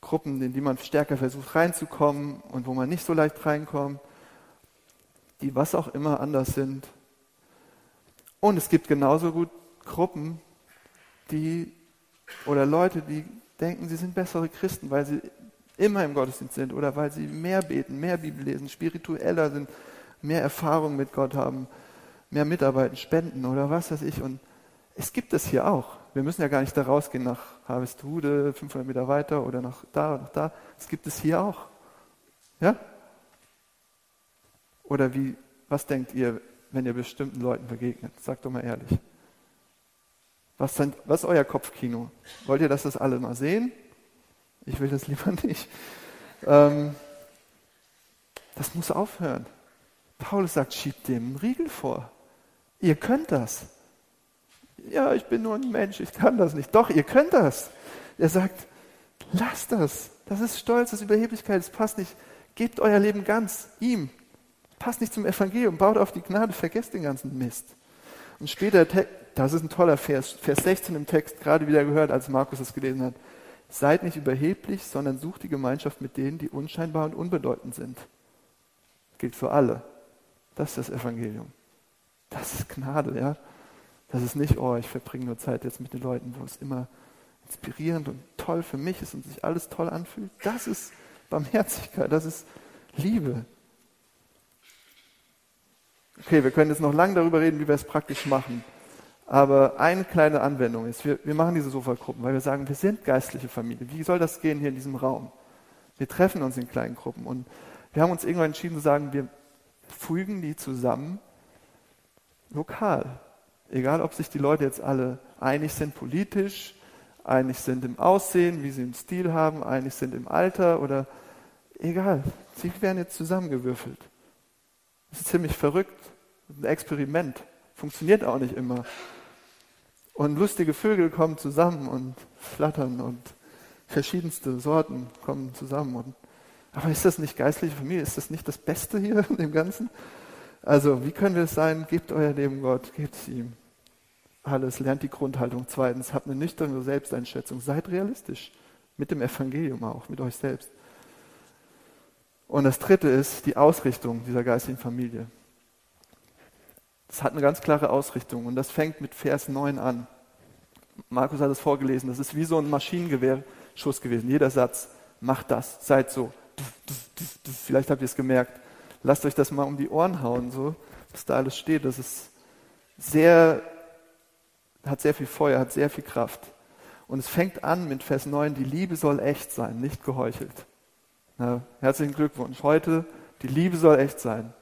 Gruppen, in die man stärker versucht reinzukommen und wo man nicht so leicht reinkommt, die was auch immer anders sind. Und es gibt genauso gut Gruppen, die oder Leute, die denken, sie sind bessere Christen, weil sie immer im Gottesdienst sind oder weil sie mehr beten, mehr Bibel lesen, spiritueller sind, mehr Erfahrung mit Gott haben mehr mitarbeiten, spenden oder was weiß ich. Und es gibt es hier auch. Wir müssen ja gar nicht da rausgehen nach Harvestrude, 500 Meter weiter oder nach da oder nach da. Es gibt es hier auch. Ja? Oder wie, was denkt ihr, wenn ihr bestimmten Leuten begegnet? Sagt doch mal ehrlich. Was, sind, was ist euer Kopfkino? Wollt ihr, dass das alle mal sehen? Ich will das lieber nicht. Ähm, das muss aufhören. Paulus sagt, schiebt dem einen Riegel vor. Ihr könnt das. Ja, ich bin nur ein Mensch, ich kann das nicht. Doch, ihr könnt das. Er sagt, lasst das. Das ist Stolz, das ist Überheblichkeit, das passt nicht. Gebt euer Leben ganz ihm. Passt nicht zum Evangelium, baut auf die Gnade, vergesst den ganzen Mist. Und später, das ist ein toller Vers, Vers 16 im Text, gerade wieder gehört, als Markus es gelesen hat. Seid nicht überheblich, sondern sucht die Gemeinschaft mit denen, die unscheinbar und unbedeutend sind. Gilt für alle. Das ist das Evangelium. Das ist Gnade, ja. Das ist nicht, oh, ich verbringe nur Zeit jetzt mit den Leuten, wo es immer inspirierend und toll für mich ist und sich alles toll anfühlt. Das ist Barmherzigkeit, das ist Liebe. Okay, wir können jetzt noch lange darüber reden, wie wir es praktisch machen. Aber eine kleine Anwendung ist, wir, wir machen diese Sofagruppen, weil wir sagen, wir sind geistliche Familie. Wie soll das gehen hier in diesem Raum? Wir treffen uns in kleinen Gruppen und wir haben uns irgendwann entschieden zu sagen, wir fügen die zusammen lokal. Egal, ob sich die Leute jetzt alle einig sind politisch, einig sind im Aussehen, wie sie einen Stil haben, einig sind im Alter oder egal. Sie werden jetzt zusammengewürfelt. Das ist ziemlich verrückt. Ein Experiment. Funktioniert auch nicht immer. Und lustige Vögel kommen zusammen und flattern und verschiedenste Sorten kommen zusammen. Und, aber ist das nicht geistliche Familie? Ist das nicht das Beste hier in dem Ganzen? Also, wie können wir es sein? Gebt euer Leben Gott, gebt es ihm. Alles, lernt die Grundhaltung. Zweitens, habt eine nüchterne Selbsteinschätzung. Seid realistisch. Mit dem Evangelium auch, mit euch selbst. Und das dritte ist die Ausrichtung dieser geistigen Familie. Das hat eine ganz klare Ausrichtung und das fängt mit Vers 9 an. Markus hat es vorgelesen, das ist wie so ein Maschinengewehrschuss gewesen. Jeder Satz, macht das, seid so. Vielleicht habt ihr es gemerkt. Lasst euch das mal um die Ohren hauen, so, was da alles steht. Das ist sehr, hat sehr viel Feuer, hat sehr viel Kraft. Und es fängt an mit Vers 9, die Liebe soll echt sein, nicht geheuchelt. Na, herzlichen Glückwunsch. Heute, die Liebe soll echt sein.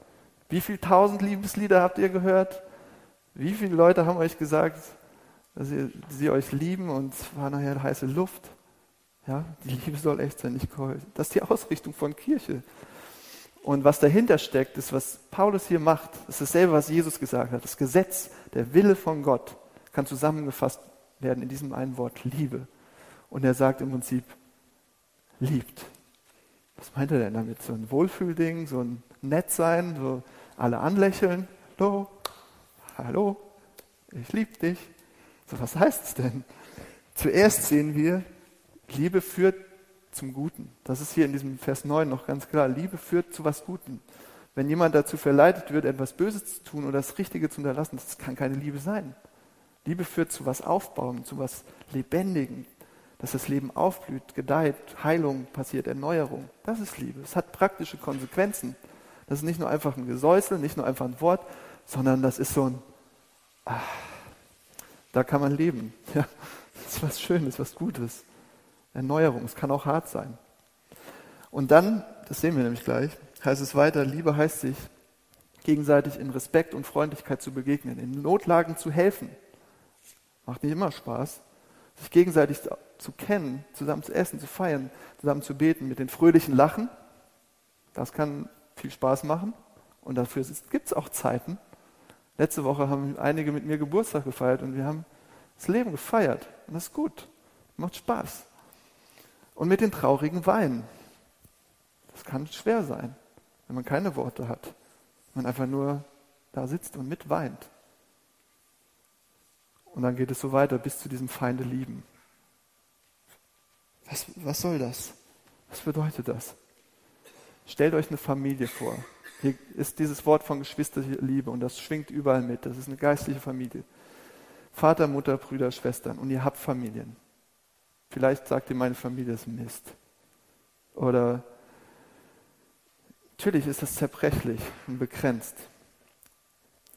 Wie viele tausend Liebeslieder habt ihr gehört? Wie viele Leute haben euch gesagt, dass ihr, sie euch lieben und es war nachher heiße Luft? Ja, die Liebe soll echt sein, nicht geheuchelt. Das ist die Ausrichtung von Kirche. Und was dahinter steckt, ist, was Paulus hier macht, ist dasselbe, was Jesus gesagt hat. Das Gesetz, der Wille von Gott kann zusammengefasst werden in diesem einen Wort Liebe. Und er sagt im Prinzip, liebt. Was meint er denn damit? So ein Wohlfühlding, so ein Nettsein, so alle anlächeln. Hallo, hallo, ich liebe dich. So, was heißt es denn? Zuerst sehen wir, Liebe führt zum Guten. Das ist hier in diesem Vers 9 noch ganz klar. Liebe führt zu was Guten. Wenn jemand dazu verleitet wird, etwas Böses zu tun oder das Richtige zu unterlassen, das kann keine Liebe sein. Liebe führt zu was Aufbauen, zu was Lebendigen, dass das Leben aufblüht, gedeiht, Heilung passiert, Erneuerung. Das ist Liebe. Es hat praktische Konsequenzen. Das ist nicht nur einfach ein Gesäusel, nicht nur einfach ein Wort, sondern das ist so ein, ah, da kann man leben. <laughs> Ja, das ist was Schönes, was Gutes. Erneuerung, es kann auch hart sein. Und dann, das sehen wir nämlich gleich, heißt es weiter, Liebe heißt sich, gegenseitig in Respekt und Freundlichkeit zu begegnen, in Notlagen zu helfen. Macht nicht immer Spaß, sich gegenseitig zu kennen, zusammen zu essen, zu feiern, zusammen zu beten, mit den fröhlichen Lachen. Das kann viel Spaß machen und dafür gibt es auch Zeiten. Letzte Woche haben einige mit mir Geburtstag gefeiert und wir haben das Leben gefeiert und das ist gut, macht Spaß. Und mit den traurigen Weinen. Das kann schwer sein, wenn man keine Worte hat, wenn man einfach nur da sitzt und mit weint. Und dann geht es so weiter bis zu diesem Feinde lieben. Was, was soll das? Was bedeutet das? Stellt euch eine Familie vor. Hier ist dieses Wort von Geschwisterliebe und das schwingt überall mit. Das ist eine geistliche Familie. Vater, Mutter, Brüder, Schwestern und ihr habt Familien. Vielleicht sagt ihr, meine Familie ist Mist. Oder natürlich ist das zerbrechlich und begrenzt.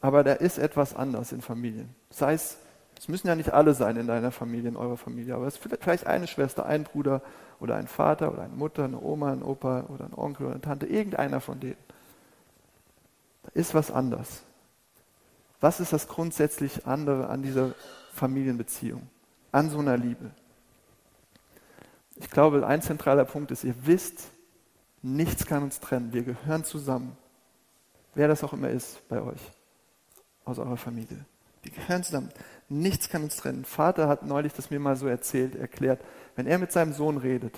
Aber da ist etwas anders in Familien. Sei es es müssen ja nicht alle sein in deiner Familie, in eurer Familie, aber es ist vielleicht eine Schwester, ein Bruder oder ein Vater oder eine Mutter, eine Oma, ein Opa oder ein Onkel oder eine Tante, irgendeiner von denen. Da ist was anders. Was ist das grundsätzlich andere an dieser Familienbeziehung, an so einer Liebe? Ich glaube, ein zentraler Punkt ist, ihr wisst, nichts kann uns trennen. Wir gehören zusammen. Wer das auch immer ist bei euch, aus eurer Familie. Wir gehören zusammen. Nichts kann uns trennen. Vater hat neulich das mir mal so erzählt, erklärt. Wenn er mit seinem Sohn redet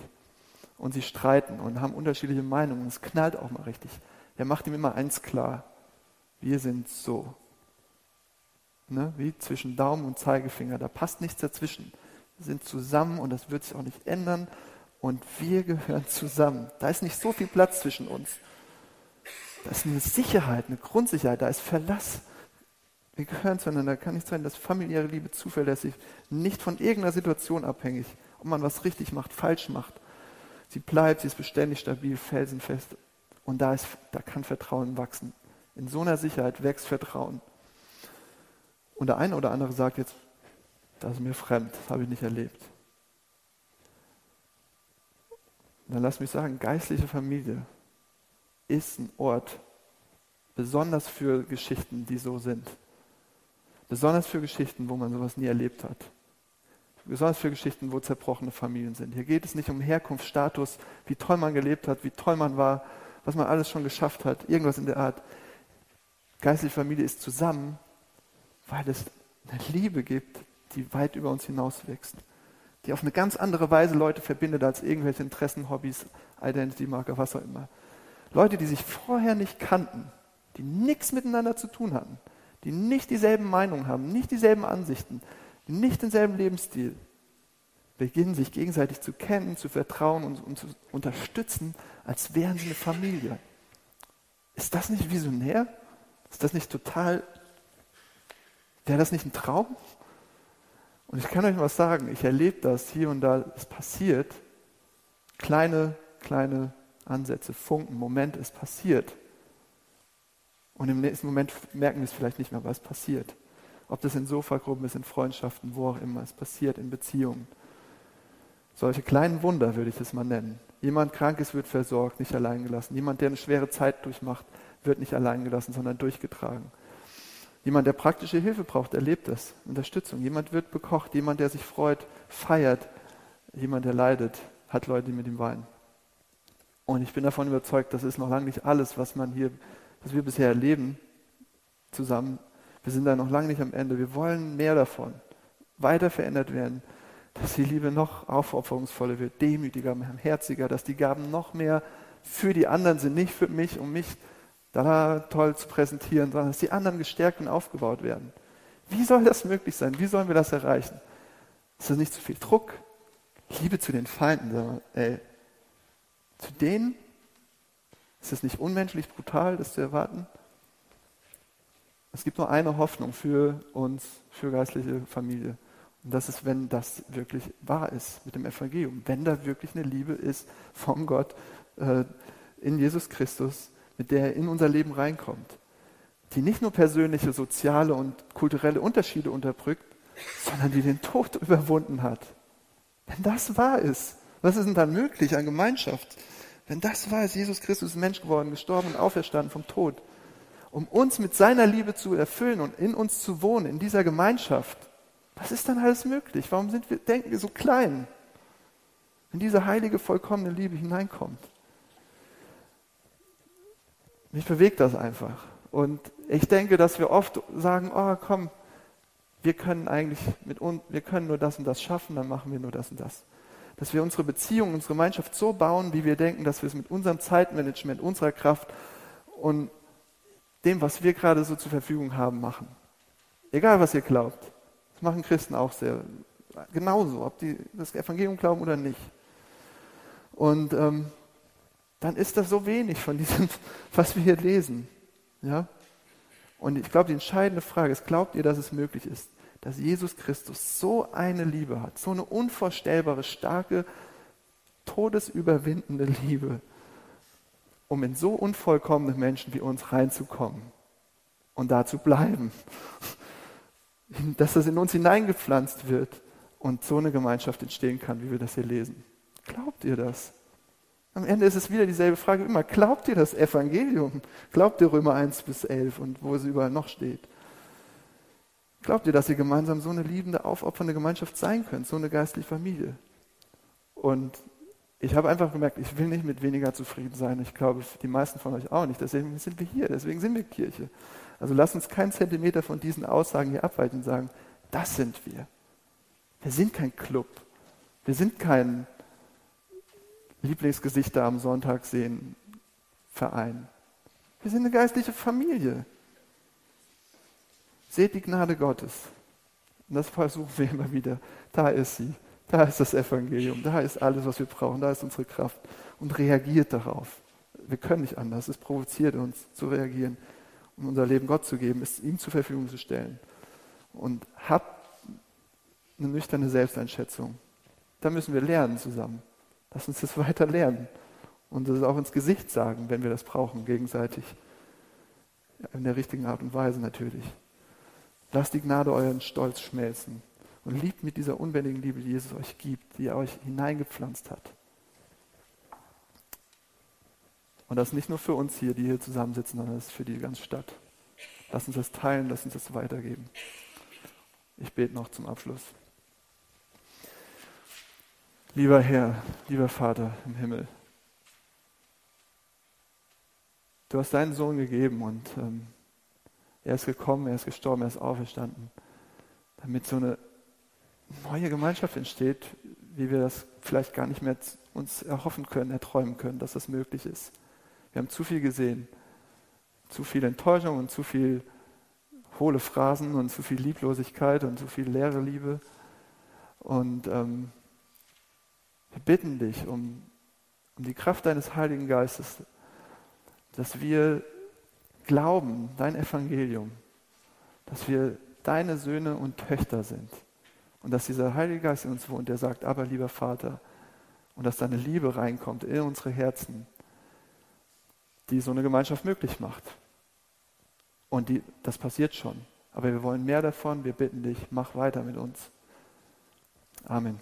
und sie streiten und haben unterschiedliche Meinungen, es knallt auch mal richtig. Er macht ihm immer eins klar. Wir sind so. Ne? Wie zwischen Daumen und Zeigefinger. Da passt nichts dazwischen. Wir sind zusammen und das wird sich auch nicht ändern. Und wir gehören zusammen. Da ist nicht so viel Platz zwischen uns. Da ist eine Sicherheit, eine Grundsicherheit, da ist Verlass. Wir gehören zueinander. Kann nicht sein, dass familiäre Liebe zuverlässig, nicht von irgendeiner Situation abhängig, ob man was richtig macht, falsch macht. Sie bleibt, sie ist beständig stabil, felsenfest. Und da, ist, da kann Vertrauen wachsen. In so einer Sicherheit wächst Vertrauen. Und der eine oder andere sagt jetzt, das ist mir fremd, das habe ich nicht erlebt. Dann lass mich sagen, geistliche Familie ist ein Ort, besonders für Geschichten, die so sind. Besonders für Geschichten, wo man sowas nie erlebt hat. Besonders für Geschichten, wo zerbrochene Familien sind. Hier geht es nicht um Herkunft, Status, wie toll man gelebt hat, wie toll man war, was man alles schon geschafft hat, irgendwas in der Art. Geistliche Familie ist zusammen, weil es eine Liebe gibt, die weit über uns hinaus wächst. Die auf eine ganz andere Weise Leute verbindet als irgendwelche Interessen, Hobbys, Identity-Marker, was auch immer. Leute, die sich vorher nicht kannten, die nichts miteinander zu tun hatten, die nicht dieselben Meinungen haben, nicht dieselben Ansichten, die nicht denselben Lebensstil, beginnen sich gegenseitig zu kennen, zu vertrauen und, und zu unterstützen, als wären sie eine Familie. Ist das nicht visionär? Ist das nicht total Wäre das nicht ein Traum? Und ich kann euch was sagen, ich erlebe das hier und da, es passiert. Kleine, kleine Ansätze, Funken, Moment, es passiert. Und im nächsten Moment merken wir es vielleicht nicht mehr, was passiert. Ob das in Sofagruppen ist, in Freundschaften, wo auch immer, es passiert in Beziehungen. Solche kleinen Wunder würde ich es mal nennen. Jemand krank ist, wird versorgt, nicht allein gelassen. Jemand, der eine schwere Zeit durchmacht, wird nicht allein gelassen, sondern durchgetragen. Jemand, der praktische Hilfe braucht, erlebt das. Unterstützung. Jemand wird bekocht. Jemand, der sich freut, feiert. Jemand, der leidet, hat Leute, die mit ihm weinen. Und ich bin davon überzeugt, das ist noch lange nicht alles, was man hier, was wir bisher erleben, zusammen. Wir sind da noch lange nicht am Ende. Wir wollen mehr davon. Weiter verändert werden dass die Liebe noch aufopferungsvoller wird, demütiger, herziger, dass die Gaben noch mehr für die anderen sind, nicht für mich, um mich da toll zu präsentieren, sondern dass die anderen gestärkt und aufgebaut werden. Wie soll das möglich sein? Wie sollen wir das erreichen? Ist das nicht zu viel Druck? Liebe zu den Feinden, sag mal, ey. Zu denen? Ist es nicht unmenschlich brutal, das zu erwarten? Es gibt nur eine Hoffnung für uns, für geistliche Familie. Und das ist, wenn das wirklich wahr ist mit dem Evangelium, wenn da wirklich eine Liebe ist von Gott äh, in Jesus Christus, mit der er in unser Leben reinkommt, die nicht nur persönliche, soziale und kulturelle Unterschiede unterdrückt, sondern die den Tod <laughs> überwunden hat. Wenn das wahr ist, was ist denn dann möglich an Gemeinschaft? Wenn das wahr ist, Jesus Christus ist Mensch geworden, gestorben und auferstanden vom Tod, um uns mit seiner Liebe zu erfüllen und in uns zu wohnen, in dieser Gemeinschaft, was ist dann alles möglich? Warum sind wir, denken wir so klein, wenn diese heilige, vollkommene Liebe hineinkommt? Mich bewegt das einfach. Und ich denke, dass wir oft sagen, oh komm, wir können eigentlich mit uns, wir können nur das und das schaffen, dann machen wir nur das und das. Dass wir unsere Beziehung, unsere Gemeinschaft so bauen, wie wir denken, dass wir es mit unserem Zeitmanagement, unserer Kraft und dem, was wir gerade so zur Verfügung haben, machen. Egal, was ihr glaubt. Das machen Christen auch sehr. Genauso, ob die das Evangelium glauben oder nicht. Und ähm, dann ist das so wenig von diesem, <laughs> was wir hier lesen. Ja? Und ich glaube, die entscheidende Frage ist, glaubt ihr, dass es möglich ist, dass Jesus Christus so eine Liebe hat, so eine unvorstellbare, starke, todesüberwindende Liebe, um in so unvollkommene Menschen wie uns reinzukommen und da zu bleiben <laughs> dass das in uns hineingepflanzt wird und so eine Gemeinschaft entstehen kann, wie wir das hier lesen. Glaubt ihr das? Am Ende ist es wieder dieselbe Frage wie immer. Glaubt ihr das Evangelium? Glaubt ihr Römer 1 bis 11 und wo es überall noch steht? Glaubt ihr, dass ihr gemeinsam so eine liebende, aufopfernde Gemeinschaft sein könnt, so eine geistliche Familie? Und ich habe einfach gemerkt, ich will nicht mit weniger zufrieden sein. Ich glaube, die meisten von euch auch nicht. Deswegen sind wir hier, deswegen sind wir Kirche. Also lasst uns keinen Zentimeter von diesen Aussagen hier abweichen und sagen, das sind wir. Wir sind kein Club. Wir sind kein Lieblingsgesichter am Sonntag sehen Verein. Wir sind eine geistliche Familie. Seht die Gnade Gottes. Und das versuchen wir immer wieder. Da ist sie. Da ist das Evangelium. Da ist alles, was wir brauchen. Da ist unsere Kraft. Und reagiert darauf. Wir können nicht anders. Es provoziert uns zu reagieren um unser Leben Gott zu geben, es ihm zur Verfügung zu stellen. Und habt eine nüchterne Selbsteinschätzung. Da müssen wir lernen zusammen. Lass uns das weiter lernen. Und das auch ins Gesicht sagen, wenn wir das brauchen, gegenseitig. In der richtigen Art und Weise natürlich. Lasst die Gnade euren Stolz schmelzen. Und liebt mit dieser unbändigen Liebe, die Jesus euch gibt, die er euch hineingepflanzt hat. Und das nicht nur für uns hier, die hier zusammensitzen, sondern das ist für die ganze Stadt. Lass uns das teilen, lass uns das weitergeben. Ich bete noch zum Abschluss. Lieber Herr, lieber Vater im Himmel, du hast deinen Sohn gegeben und ähm, er ist gekommen, er ist gestorben, er ist auferstanden, damit so eine neue Gemeinschaft entsteht, wie wir das vielleicht gar nicht mehr uns erhoffen können, erträumen können, dass das möglich ist. Wir haben zu viel gesehen. Zu viel Enttäuschung und zu viel hohle Phrasen und zu viel Lieblosigkeit und zu viel leere Liebe. Und ähm, wir bitten dich um, um die Kraft deines Heiligen Geistes, dass wir glauben, dein Evangelium, dass wir deine Söhne und Töchter sind. Und dass dieser Heilige Geist in uns wohnt, der sagt, aber lieber Vater, und dass deine Liebe reinkommt in unsere Herzen, die so eine Gemeinschaft möglich macht. Und die, das passiert schon. Aber wir wollen mehr davon. Wir bitten dich, mach weiter mit uns. Amen.